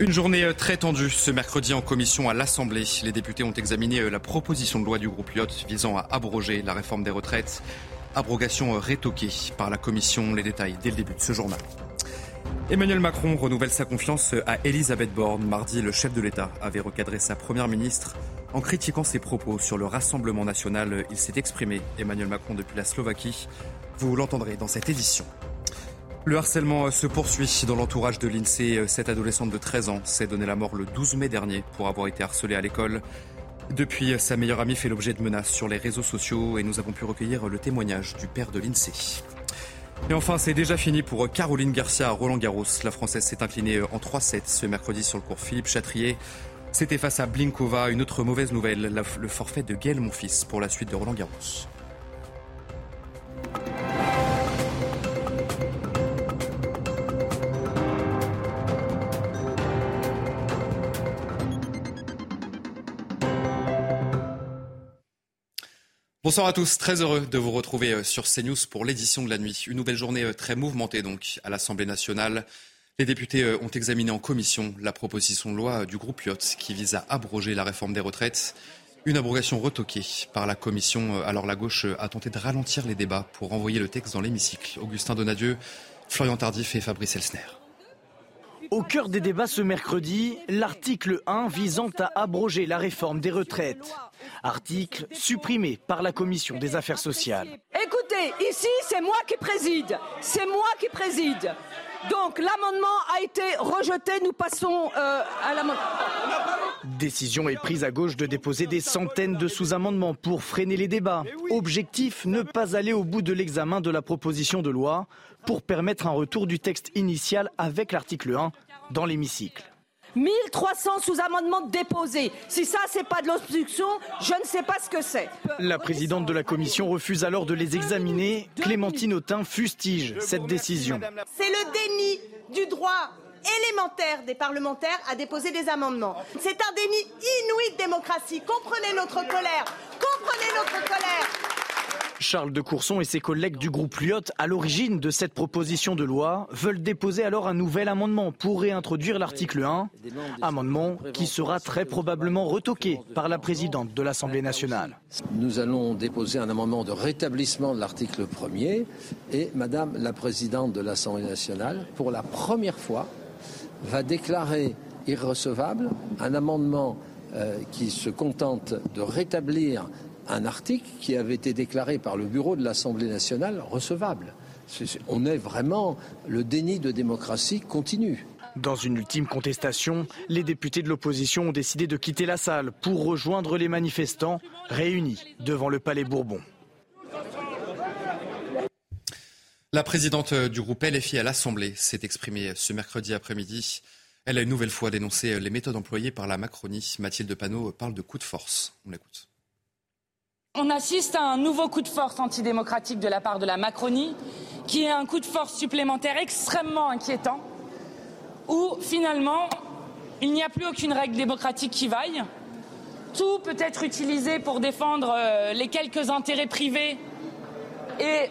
Une journée très tendue ce mercredi en commission à l'Assemblée. Les députés ont examiné la proposition de loi du groupe Lyot visant à abroger la réforme des retraites. Abrogation rétoquée par la commission. Les détails dès le début de ce journal. Emmanuel Macron renouvelle sa confiance à Elisabeth Borne. Mardi, le chef de l'État avait recadré sa première ministre en critiquant ses propos sur le Rassemblement national. Il s'est exprimé, Emmanuel Macron, depuis la Slovaquie. Vous l'entendrez dans cette édition. Le harcèlement se poursuit dans l'entourage de l'INSEE. Cette adolescente de 13 ans s'est donné la mort le 12 mai dernier pour avoir été harcelée à l'école. Depuis, sa meilleure amie fait l'objet de menaces sur les réseaux sociaux et nous avons pu recueillir le témoignage du père de l'INSEE. Et enfin, c'est déjà fini pour Caroline Garcia à Roland Garros. La Française s'est inclinée en 3-7 ce mercredi sur le cours Philippe Chatrier. C'était face à Blinkova. Une autre mauvaise nouvelle, le forfait de Gaël Monfils pour la suite de Roland Garros. Bonsoir à tous, très heureux de vous retrouver euh, sur CNews pour l'édition de la nuit. Une nouvelle journée euh, très mouvementée donc à l'Assemblée nationale. Les députés euh, ont examiné en commission la proposition de loi du groupe Lyot qui vise à abroger la réforme des retraites. Une abrogation retoquée par la commission. Alors la gauche a tenté de ralentir les débats pour envoyer le texte dans l'hémicycle. Augustin Donadieu, Florian Tardif et Fabrice Elsner. Au cœur des débats ce mercredi, l'article 1 visant à abroger la réforme des retraites. Article supprimé par la commission des affaires sociales. Écoutez, ici c'est moi qui préside. C'est moi qui préside. Donc l'amendement a été rejeté. Nous passons euh, à l'amendement. Décision est prise à gauche de déposer des centaines de sous-amendements pour freiner les débats. Objectif, ne pas aller au bout de l'examen de la proposition de loi pour permettre un retour du texte initial avec l'article 1 dans l'hémicycle. 1300 sous-amendements déposés. Si ça, c'est pas de l'obstruction, je ne sais pas ce que c'est. La présidente de la commission refuse alors de les examiner. Clémentine Autain fustige cette décision. C'est le déni du droit élémentaire des parlementaires à déposer des amendements. C'est un déni inouï de démocratie. Comprenez notre colère. Comprenez notre colère. Charles de Courson et ses collègues du groupe Lyot, à l'origine de cette proposition de loi, veulent déposer alors un nouvel amendement pour réintroduire l'article 1, amendement qui sera très probablement retoqué par la présidente de l'Assemblée nationale. Nous allons déposer un amendement de rétablissement de l'article 1er et Madame la présidente de l'Assemblée nationale, pour la première fois, va déclarer irrecevable un amendement euh, qui se contente de rétablir un article qui avait été déclaré par le bureau de l'Assemblée nationale recevable. on est vraiment le déni de démocratie continue. Dans une ultime contestation, les députés de l'opposition ont décidé de quitter la salle pour rejoindre les manifestants réunis devant le Palais Bourbon. La présidente du groupe LFI à l'Assemblée s'est exprimée ce mercredi après-midi. Elle a une nouvelle fois dénoncé les méthodes employées par la Macronie. Mathilde Panot parle de coup de force. On l'écoute. On assiste à un nouveau coup de force antidémocratique de la part de la Macronie, qui est un coup de force supplémentaire extrêmement inquiétant, où finalement il n'y a plus aucune règle démocratique qui vaille. Tout peut être utilisé pour défendre euh, les quelques intérêts privés et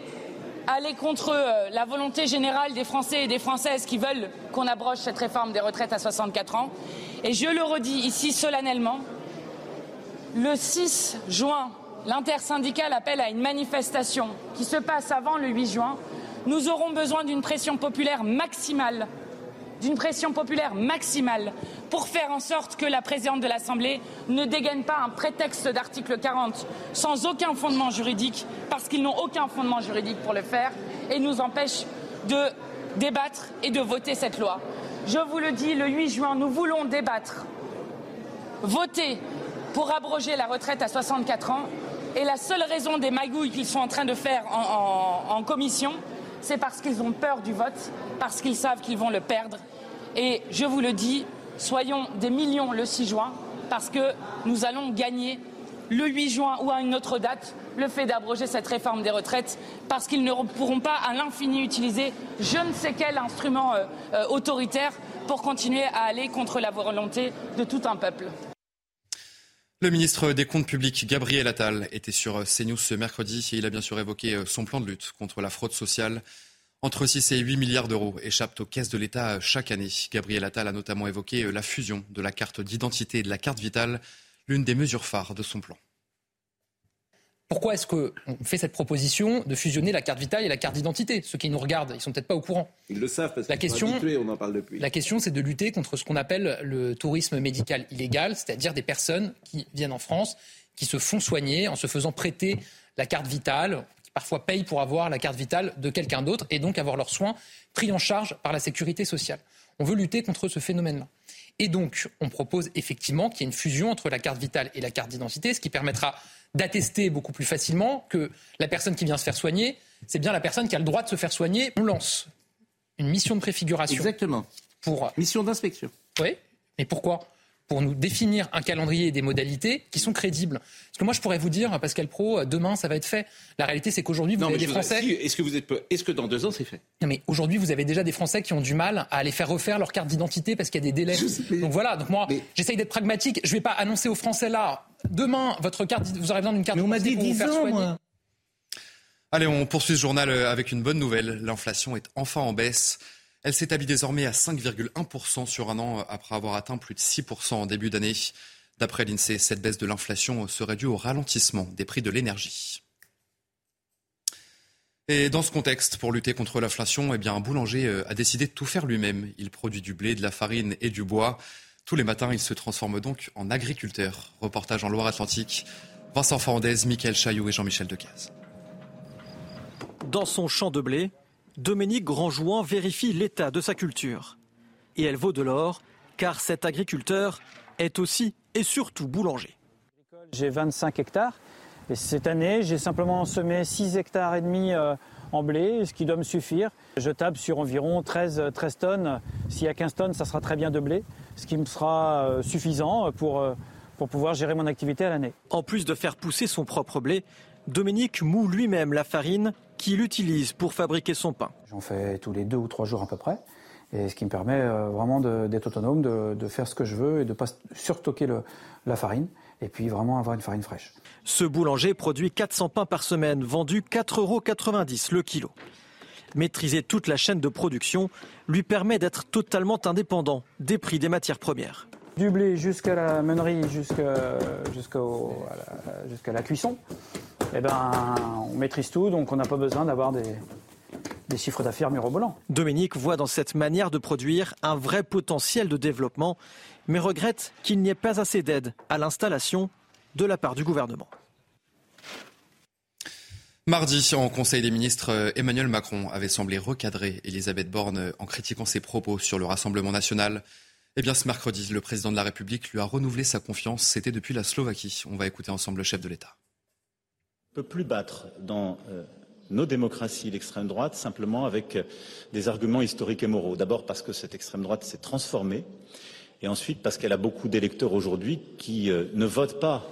aller contre euh, la volonté générale des Français et des Françaises qui veulent qu'on abroge cette réforme des retraites à 64 ans. Et je le redis ici solennellement, le 6 juin l'intersyndicale appelle à une manifestation qui se passe avant le 8 juin, nous aurons besoin d'une pression populaire maximale, d'une pression populaire maximale pour faire en sorte que la présidente de l'Assemblée ne dégaine pas un prétexte d'article 40 sans aucun fondement juridique, parce qu'ils n'ont aucun fondement juridique pour le faire, et nous empêche de débattre et de voter cette loi. Je vous le dis, le 8 juin, nous voulons débattre, voter pour abroger la retraite à 64 ans et la seule raison des magouilles qu'ils sont en train de faire en, commission, c'est parce qu'ils ont peur du vote, parce qu'ils savent qu'ils vont le perdre. Et je vous le dis, soyons des millions le 6 juin, parce que nous allons gagner le 8 juin ou à une autre date le fait d'abroger cette réforme des retraites parce qu'ils ne pourront pas à l'infini utiliser je ne sais quel instrument euh, euh, autoritaire pour continuer à aller contre la volonté de tout un peuple. Le ministre des Comptes publics, Gabriel Attal, était sur CNews ce mercredi et il a bien sûr évoqué euh, son plan de lutte contre la fraude sociale. Entre 6 et 8 milliards d'euros échappent aux caisses de l'État chaque année. Gabriel Attal a notamment évoqué la fusion de la carte d'identité et de la carte vitale, l'une des mesures phares de son plan. Pourquoi est-ce qu'on fait cette proposition de fusionner la carte vitale et la carte d'identité? Ceux qui nous regardent, ils sont peut-être pas au courant. Ils le savent parce qu'ils sont habitués, on en parle depuis. La question, c'est de lutter contre ce qu'on appelle le tourisme médical illégal, c'est-à-dire des personnes qui viennent en France, qui se font soigner en se faisant prêter la carte vitale, qui parfois payent pour avoir la carte vitale de quelqu'un d'autre et donc avoir leurs soins pris en charge par la sécurité sociale. On veut lutter contre ce phénomène-là. Et donc, on propose effectivement qu'il y ait une fusion entre la carte vitale et la carte d'identité, ce qui permettra d'attester beaucoup plus facilement que la personne qui vient se faire soigner, c'est bien la personne qui a le droit de se faire soigner. On lance une mission de préfiguration. Exactement. Pour... Mission d'inspection. Oui. Mais pourquoi? Pour nous définir un calendrier et des modalités qui sont crédibles. Parce que moi, je pourrais vous dire, Pascal Pro, demain, ça va être fait. La réalité, c'est qu'aujourd'hui, vous avez des Français. Est-ce que, vous êtes... Est-ce que dans deux ans, c'est fait? Non, mais aujourd'hui, vous avez déjà des Français qui ont du mal à aller faire refaire leur carte d'identité parce qu'il y a des délais. Donc voilà, donc moi, j'essaye d'être pragmatique. Je ne vais pas annoncer aux Français là, demain, votre carte, vous aurez besoin d'une carte d'identité. pour vous faire soigner. Allez, on poursuit ce journal euh, avec une bonne nouvelle. L'inflation est enfin en baisse. Elle s'établit désormais à 5,1% sur un an après avoir atteint plus de 6% en début d'année. D'après l'INSEE, cette baisse de l'inflation serait due au ralentissement des prix de l'énergie. Et dans ce contexte, pour lutter contre l'inflation, eh bien, un boulanger euh, a décidé de tout faire lui-même. Il produit du blé, de la farine et du bois. Tous les matins, il se transforme donc en agriculteur. Reportage en Loire-Atlantique. Vincent Fernandez, Michael Chaillot et Jean-Michel Decaze. Dans son champ de blé, Dominique Grandjouan vérifie l'état de sa culture. Et elle vaut de l'or, car cet agriculteur est aussi et surtout boulanger. J'ai 25 hectares et cette année, j'ai simplement semé 6 hectares et demi euh, en blé, ce qui doit me suffire. Je table sur environ 13, 13 tonnes. S'il y a 15 tonnes, ça sera très bien de blé, ce qui me sera euh, suffisant pour, euh, pour pouvoir gérer mon activité à l'année. En plus de faire pousser son propre blé, Dominique moue lui-même la farine qu'il utilise pour fabriquer son pain. J'en fais tous les deux ou trois jours à peu près. Et ce qui me permet euh, vraiment d'être autonome, de, faire ce que je veux et de ne pas surstocker la farine. Et puis vraiment avoir une farine fraîche. Ce boulanger produit 400 pains par semaine, vendus 4,90 euros le kilo. Maîtriser toute la chaîne de production lui permet d'être totalement indépendant des prix des matières premières. Du blé jusqu'à la meunerie, jusqu'à la cuisson eh ben, on maîtrise tout, donc on n'a pas besoin d'avoir des, chiffres d'affaires mirobolants. Dominique voit dans cette manière de produire un vrai potentiel de développement, mais regrette qu'il n'y ait pas assez d'aide à l'installation de la part du gouvernement. Mardi, en Conseil des ministres, Emmanuel Macron avait semblé recadrer Elisabeth Borne en critiquant ses propos sur le Rassemblement national. Eh bien, ce mercredi, le président de la République lui a renouvelé sa confiance. C'était depuis la Slovaquie. On va écouter ensemble le chef de l'État ne peut plus battre dans euh, nos démocraties l'extrême droite simplement avec euh, des arguments historiques et moraux. D'abord parce que cette extrême droite s'est transformée et ensuite parce qu'elle a beaucoup d'électeurs aujourd'hui qui euh, ne votent pas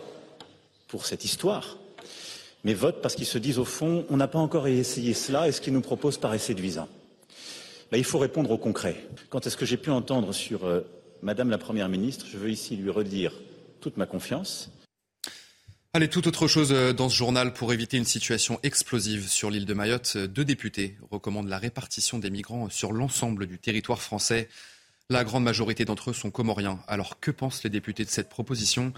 pour cette histoire, mais votent parce qu'ils se disent au fond on n'a pas encore essayé cela et ce qu'ils nous proposent paraît séduisant. Il faut répondre au concret. Quant à ce que j'ai pu entendre sur Madame la Première ministre, je veux ici lui redire toute ma confiance. Allez, tout autre chose euh, dans ce journal pour éviter une situation explosive sur l'île de Mayotte. Euh, deux députés recommandent la répartition des migrants sur l'ensemble du territoire français. La grande majorité d'entre eux sont comoriens. Alors que pensent les députés de cette proposition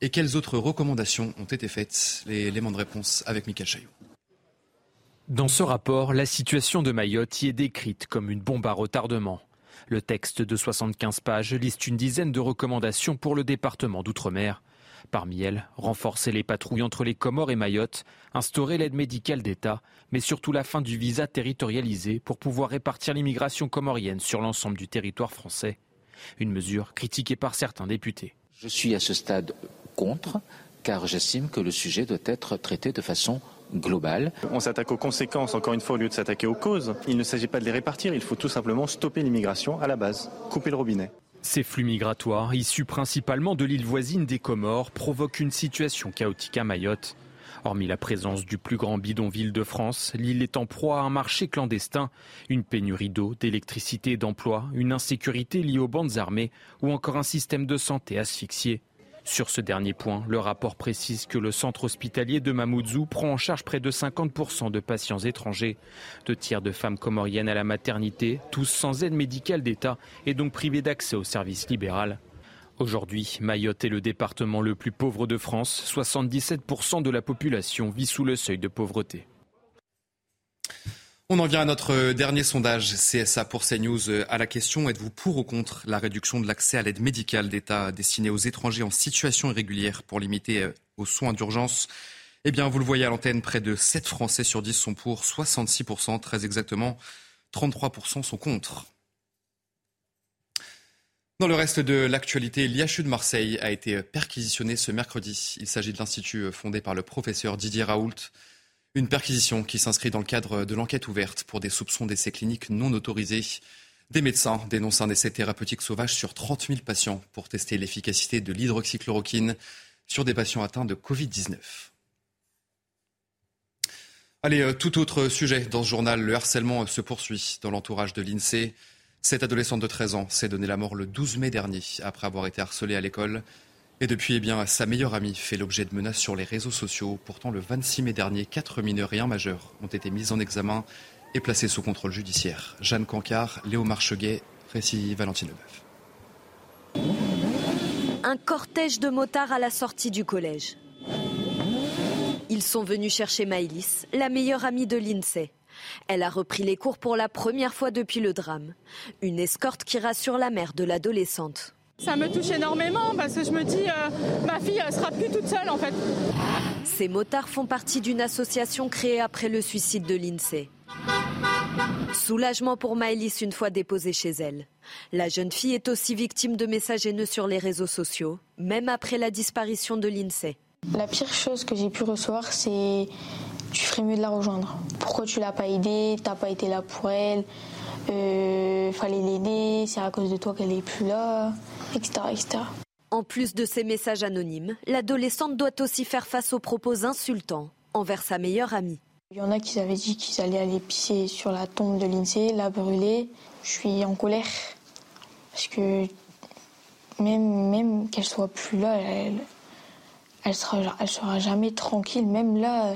et quelles autres recommandations ont été faites? L'élément de réponse avec Michael Chaillot. Dans ce rapport, la situation de Mayotte y est décrite comme une bombe à retardement. Le texte de 75 pages liste une dizaine de recommandations pour le département d'outre-mer. Parmi elles, renforcer les patrouilles entre les Comores et Mayotte, instaurer l'aide médicale d'État, mais surtout la fin du visa territorialisé pour pouvoir répartir l'immigration comorienne sur l'ensemble du territoire français. Une mesure critiquée par certains députés. Je suis à ce stade contre, car j'estime que le sujet doit être traité de façon globale. On s'attaque aux conséquences, encore une fois, au lieu de s'attaquer aux causes. Il ne s'agit pas de les répartir, il faut tout simplement stopper l'immigration à la base, couper le robinet. Ces flux migratoires, issus principalement de l'île voisine des Comores, provoquent une situation chaotique à Mayotte. Hormis la présence du plus grand bidonville de France, l'île est en proie à un marché clandestin, une pénurie d'eau, d'électricité et d'emploi, une insécurité liée aux bandes armées ou encore un système de santé asphyxié. Sur ce dernier point, le rapport précise que le centre hospitalier de Mamoudzou prend en charge près de 50% de patients étrangers. Deux tiers de femmes comoriennes à la maternité, tous sans aide médicale d'État et donc privés d'accès au service libéral. Aujourd'hui, Mayotte est le département le plus pauvre de France. 77% de la population vit sous le seuil de pauvreté. On en vient à notre dernier sondage CSA pour CNews. À la question êtes-vous pour ou contre la réduction de l'accès à l'aide médicale d'État destinée aux étrangers en situation irrégulière pour limiter euh, aux soins d'urgence? Eh bien, vous le voyez à l'antenne, près de 7 Français sur 10 sont pour, 66%, très exactement, 33% sont contre. Dans le reste de l'actualité, l'IHU de Marseille a été perquisitionné ce mercredi. Il s'agit de l'institut fondé par le professeur Didier Raoult. Une perquisition qui s'inscrit dans le cadre de l'enquête ouverte pour des soupçons d'essais cliniques non autorisés. Des médecins dénoncent un essai thérapeutique sauvage sur 30 000 patients pour tester l'efficacité de l'hydroxychloroquine sur des patients atteints de Covid-19. Allez, euh, tout autre sujet dans ce journal. Le harcèlement se poursuit dans l'entourage de l'INSEE. Cette adolescente de 13 ans s'est donné la mort le 12 mai dernier après avoir été harcelée à l'école. Et depuis, eh bien, sa meilleure amie fait l'objet de menaces sur les réseaux sociaux. Pourtant, le 26 mai dernier, quatre mineurs et un majeur ont été mis en examen et placés sous contrôle judiciaire. Jeanne Cancard, Léo Marcheguet, récit Valentine Leboeuf. Un cortège de motards à la sortie du collège. Ils sont venus chercher Maïlis, la meilleure amie de l'INSEE. Elle a repris les cours pour la première fois depuis le drame. Une escorte qui rassure la mère de l'adolescente. Ça me touche énormément parce que je me dis, euh, ma fille ne sera plus toute seule en fait. Ces motards font partie d'une association créée après le suicide de l'INSEE. Soulagement pour Maëlys une fois déposée chez elle. La jeune fille est aussi victime de messages haineux sur les réseaux sociaux, même après la disparition de l'INSEE. La pire chose que j'ai pu recevoir, c'est tu ferais mieux de la rejoindre. Pourquoi tu l'as pas aidée? T'as pas été là pour elle? Euh, Fallait l'aider. C'est à cause de toi qu'elle est plus là, etc., etc. En plus de ces messages anonymes, l'adolescente doit aussi faire face aux propos insultants envers sa meilleure amie. Il y en a qui avaient dit qu'ils allaient aller pisser sur la tombe de l'INSEE, la brûler. Je suis en colère parce que même, même qu'elle soit plus là, elle, elle sera, elle sera jamais tranquille. Même là,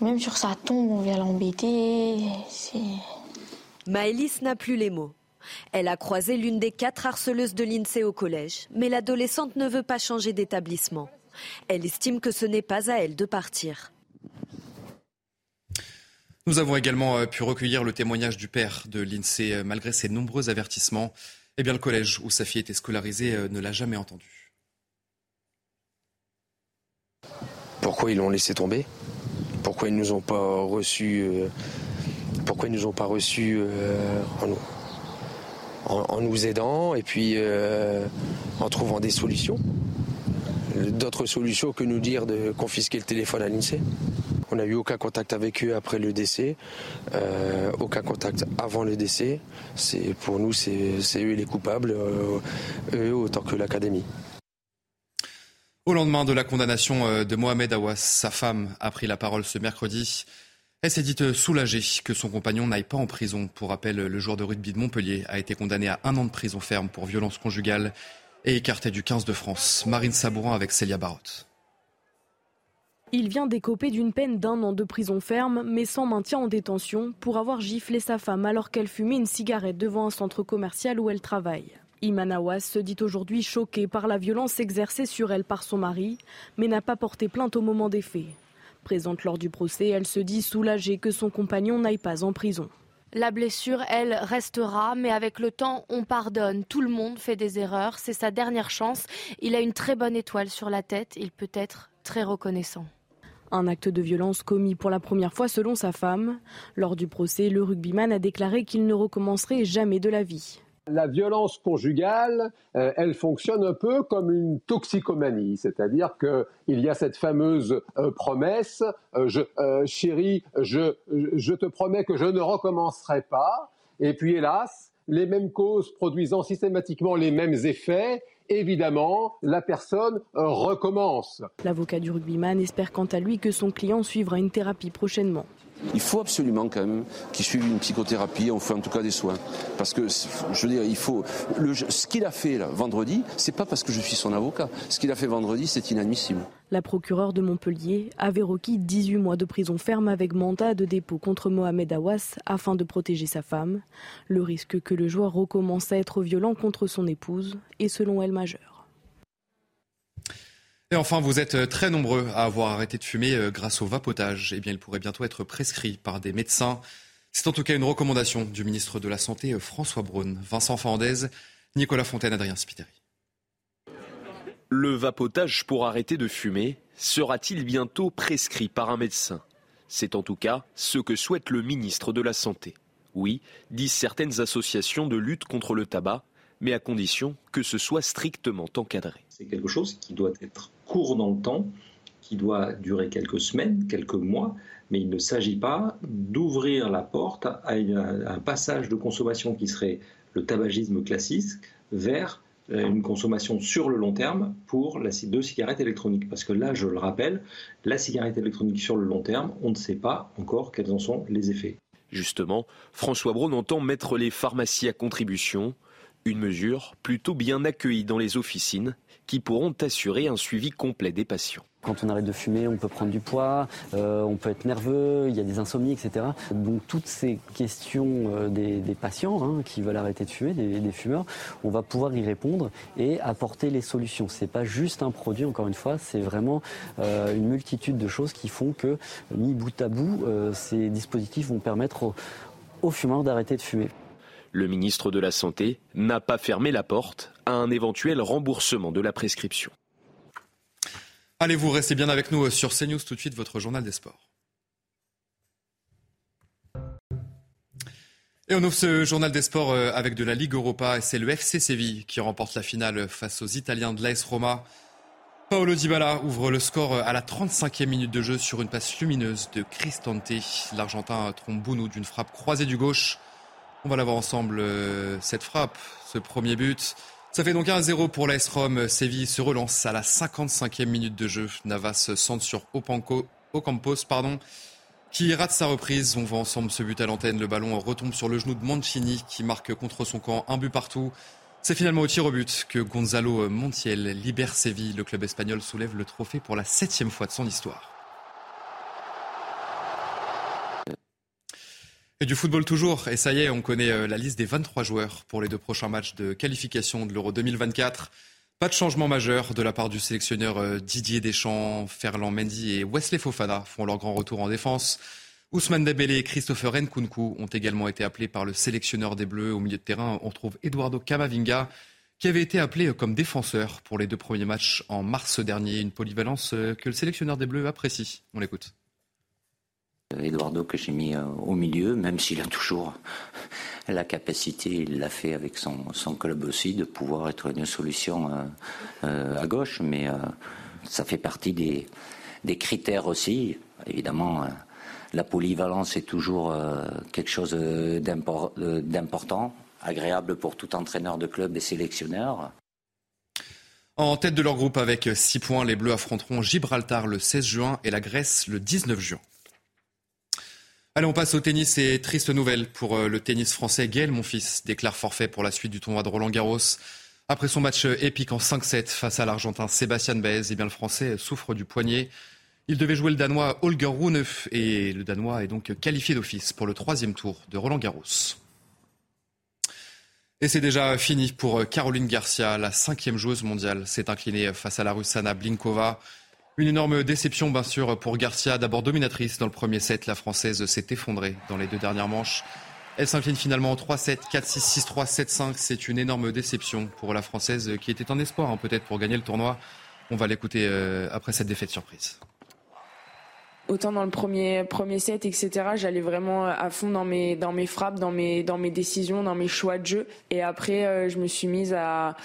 même sur sa tombe, on vient l'embêter. Maëlys n'a plus les mots. Elle a croisé l'une des quatre harceleuses de l'INSEE au collège, mais l'adolescente ne veut pas changer d'établissement. Elle estime que ce n'est pas à elle de partir. Nous avons également euh, pu recueillir le témoignage du père de l'INSEE. Euh, malgré ses nombreux avertissements, eh bien, le collège où sa fille était scolarisée euh, ne l'a jamais entendu. Pourquoi ils l'ont laissé tomber? Pourquoi ils nous ont pas reçus euh, pourquoi ils nous ont pas reçus euh, en, nous aidant et puis euh, en trouvant des solutions d'autres solutions que nous dire de confisquer le téléphone à l'INSEE on n'a eu aucun contact avec eux après le décès, aucun contact avant le décès. C'est pour nous, c'est eux les coupables, eux autant que l'académie. Au lendemain de la condamnation euh, de Mohamed Awas, sa femme a pris la parole ce mercredi. Elle s'est dite soulagée que son compagnon n'aille pas en prison. Pour rappel, le joueur de rugby de Montpellier a été condamné à un an de prison ferme pour violence conjugale et écarté du 15 de France. Marine Sabourin avec Célia Barotte. Il vient d'écoper d'une peine d'un an de prison ferme, mais sans maintien en détention, pour avoir giflé sa femme alors qu'elle fumait une cigarette devant un centre commercial où elle travaille. Iman Awas se dit aujourd'hui choquée par la violence exercée sur elle par son mari, mais n'a pas porté plainte au moment des faits. Présente lors du procès, elle se dit soulagée que son compagnon n'aille pas en prison. La blessure, elle, restera, mais avec le temps, on pardonne. Tout le monde fait des erreurs, c'est sa dernière chance. Il a une très bonne étoile sur la tête, il peut être très reconnaissant. Un acte de violence commis pour la première fois selon sa femme. Lors du procès, le rugbyman a déclaré qu'il ne recommencerait jamais de la vie. La violence conjugale, euh, elle fonctionne un peu comme une toxicomanie, c'est-à-dire qu'il y a cette fameuse euh, promesse, euh, chérie, je, je te promets que je ne recommencerai pas, et puis hélas, les mêmes causes produisant systématiquement les mêmes effets, évidemment, la personne recommence. L'avocat du rugbyman espère quant à lui que son client suivra une thérapie prochainement. Il faut absolument quand même qu'il suive une psychothérapie, on fait en tout cas des soins. Parce que, je veux dire, il faut. ce qu'il a fait là, vendredi, c'est pas parce que je suis son avocat. Ce qu'il a fait vendredi, c'est inadmissible. La procureure de Montpellier avait requis 18 mois de prison ferme avec mandat de dépôt contre Mohamed Awas afin de protéger sa femme. Le risque que le joueur recommence à être violent contre son épouse est selon elle majeur. Et enfin, vous êtes euh, très nombreux à avoir arrêté de fumer euh, grâce au vapotage. Eh bien, il pourrait bientôt être prescrit par des médecins. C'est en tout cas une recommandation du ministre de la Santé, euh, François Braun. Vincent Fernandez, Nicolas Fontaine, Adrien Spiteri. Le vapotage pour arrêter de fumer sera-t-il bientôt prescrit par un médecin? C'est en tout cas ce que souhaite le ministre de la Santé. Oui, disent certaines associations de lutte contre le tabac, mais à condition que ce soit strictement encadré. C'est quelque chose qui doit être court dans le temps, qui doit durer quelques semaines, quelques mois, mais il ne s'agit pas d'ouvrir la porte à, un passage de consommation qui serait le tabagisme classique vers euh, une consommation sur le long terme pour la, de cigarettes électroniques. Parce que là, je le rappelle, la cigarette électronique sur le long terme, on ne sait pas encore quels en sont les effets. Justement, François Braun entend mettre les pharmacies à contribution, une mesure plutôt bien accueillie dans les officines qui pourront assurer un suivi complet des patients. Quand on arrête de fumer, on peut prendre du poids, euh, on peut être nerveux, il y a des insomnies, etc. Donc toutes ces questions euh, des, patients hein, qui veulent arrêter de fumer, des, fumeurs, on va pouvoir y répondre et apporter les solutions. C'est pas juste un produit, encore une fois, c'est vraiment euh, une multitude de choses qui font que, mis bout à bout, ces dispositifs vont permettre aux fumeurs d'arrêter de fumer. Le ministre de la Santé n'a pas fermé la porte à un éventuel remboursement de la prescription. Allez, vous restez bien avec nous sur CNews tout de suite, votre journal des sports. Et on ouvre ce journal des sports euh, avec de la Ligue Europa et c'est le FC Séville qui remporte la finale face aux Italiens de l'AS Roma. Paolo Dybala ouvre le score à la 35e minute de jeu sur une passe lumineuse de Cristante. L'Argentin trompe Bounou d'une frappe croisée du gauche. On va la voir ensemble, euh, cette frappe, ce premier but. Ça fait donc 1-0 pour l'AS. Séville se relance à la 55e minute de jeu. Navas centre sur Ocampos, pardon, qui rate sa reprise. On voit ensemble ce but à l'antenne. Le ballon retombe sur le genou de Mancini qui marque contre son camp un but partout. C'est finalement au tir au but que Gonzalo Montiel libère Séville. Le club espagnol soulève le trophée pour la septième fois de son histoire. Et du football toujours, et ça y est, on connaît euh, la liste des 23 joueurs pour les deux prochains matchs de qualification de l'Euro 2024. Pas de changement majeur de la part du sélectionneur euh, Didier Deschamps, Ferland Mendy et Wesley Fofana font leur grand retour en défense. Ousmane Dembélé et Christopher Nkunku ont également été appelés par le sélectionneur des Bleus. Au milieu de terrain, on retrouve Eduardo Camavinga, qui avait été appelé comme défenseur pour les deux premiers matchs en mars dernier. Une polyvalence euh, que le sélectionneur des Bleus apprécie. On l'écoute. Eduardo que j'ai mis euh, au milieu, même s'il a toujours la capacité, il l'a fait avec son, club aussi, de pouvoir être une solution euh, euh, à gauche, mais ça fait partie des, des critères aussi. Évidemment, la polyvalence est toujours quelque chose d'important, agréable pour tout entraîneur de club et sélectionneur. En tête de leur groupe avec 6 points, les Bleus affronteront Gibraltar le 16 juin et la Grèce le 19 juin. Allez, on passe au tennis et triste nouvelle pour euh, le tennis français. Gaël Monfils déclare forfait pour la suite du tournoi de Roland Garros. Après son match euh, épique en 5-7 face à l'Argentin Sébastien Baez, eh bien le Français souffre du poignet. Il devait jouer le Danois Holger Rune et le Danois est donc qualifié d'office pour le troisième tour de Roland Garros. Et c'est déjà fini pour euh, Caroline Garcia, la cinquième joueuse mondiale, s'est inclinée face à la Russe Anna Blinkova. Une énorme déception, bien sûr, pour Garcia. D'abord dominatrice dans le premier set, la Française s'est effondrée dans les deux dernières manches. Elle s'incline finalement en 3-7, 4-6, 6-3, 7-5. C'est une énorme déception pour la Française qui était en espoir, hein, peut-être, pour gagner le tournoi. On va l'écouter euh, après cette défaite surprise. autant dans le premier premier set, etc. J'allais vraiment à fond dans mes dans mes frappes, dans mes dans mes décisions, dans mes choix de jeu. Et après, euh, je me suis mise à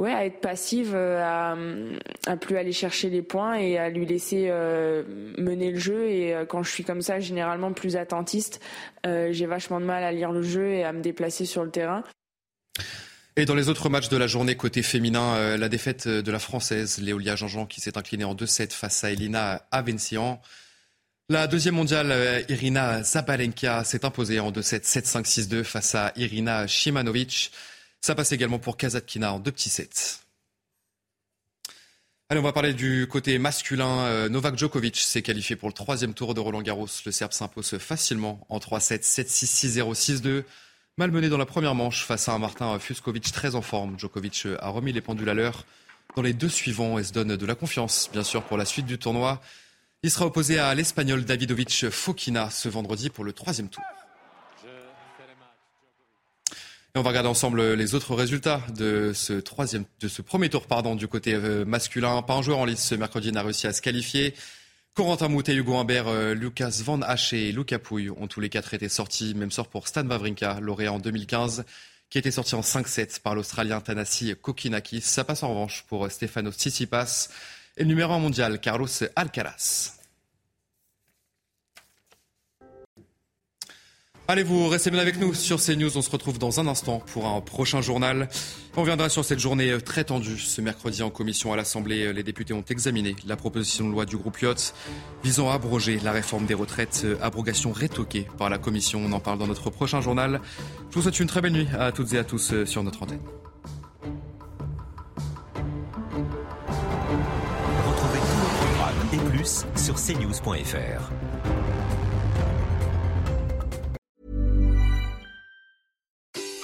ouais à être passive, euh, à, à plus aller chercher les points et à lui laisser euh, mener le jeu. Et quand je suis comme ça, généralement plus attentiste, j'ai vachement de mal à lire le jeu et à me déplacer sur le terrain. Et dans les autres matchs de la journée côté féminin, la défaite de la française Léolia Jean-Jean qui s'est inclinée en 2-7 face à Elina Avencian. La deuxième mondiale, euh, Irina Zabalenka, s'est imposée en 2-7, 7-5, 6-2 face à Irina Shimanovic. Ça passe également pour Kazatkina en deux petits sets. Allez, on va parler du côté masculin. Euh, Novak Djokovic s'est qualifié pour le troisième tour de Roland Garros. Le Serbe s'impose facilement en 3-7, 7-6, 6-0, 6-2. Malmené dans la première manche face à un Martin Fuskovic très en forme. Djokovic a remis les pendules à l'heure dans les deux suivants et se donne de la confiance, bien sûr, pour la suite du tournoi. Il sera opposé à l'Espagnol Davidovic Fokina ce vendredi pour le troisième tour. Et on va regarder ensemble les autres résultats de ce troisième, de ce premier tour, pardon, du côté euh, masculin. Pas un joueur en lice ce mercredi n'a réussi à se qualifier. Corentin Moutet, Hugo Humbert, euh, Lucas Van Hache et Luca Pouille ont tous les quatre été sortis. Même sort pour Stan Wawrinka, lauréat en 2015, qui été sorti en 5-7 par l'Australien Tanasi Kokinakis. Ça passe en revanche pour Stefano Tsitsipas et le numéro 1 mondial, Carlos Alcaraz. Allez, vous restez bien avec nous sur CNews. On se retrouve dans un instant pour un prochain journal. On reviendra sur cette journée très tendue. Ce mercredi, en commission à l'Assemblée, les députés ont examiné la proposition de loi du groupe Yacht visant à abroger la réforme des retraites. Abrogation rétoquée par la commission. On en parle dans notre prochain journal. Je vous souhaite une très belle nuit à toutes et à tous sur notre antenne. sur cnews.fr.